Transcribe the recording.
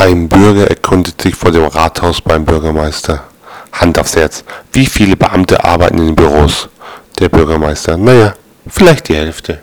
Ein Bürger erkundigt sich vor dem Rathaus beim Bürgermeister. Hand aufs Herz. Wie viele Beamte arbeiten in den Büros? Der Bürgermeister. Naja, vielleicht die Hälfte.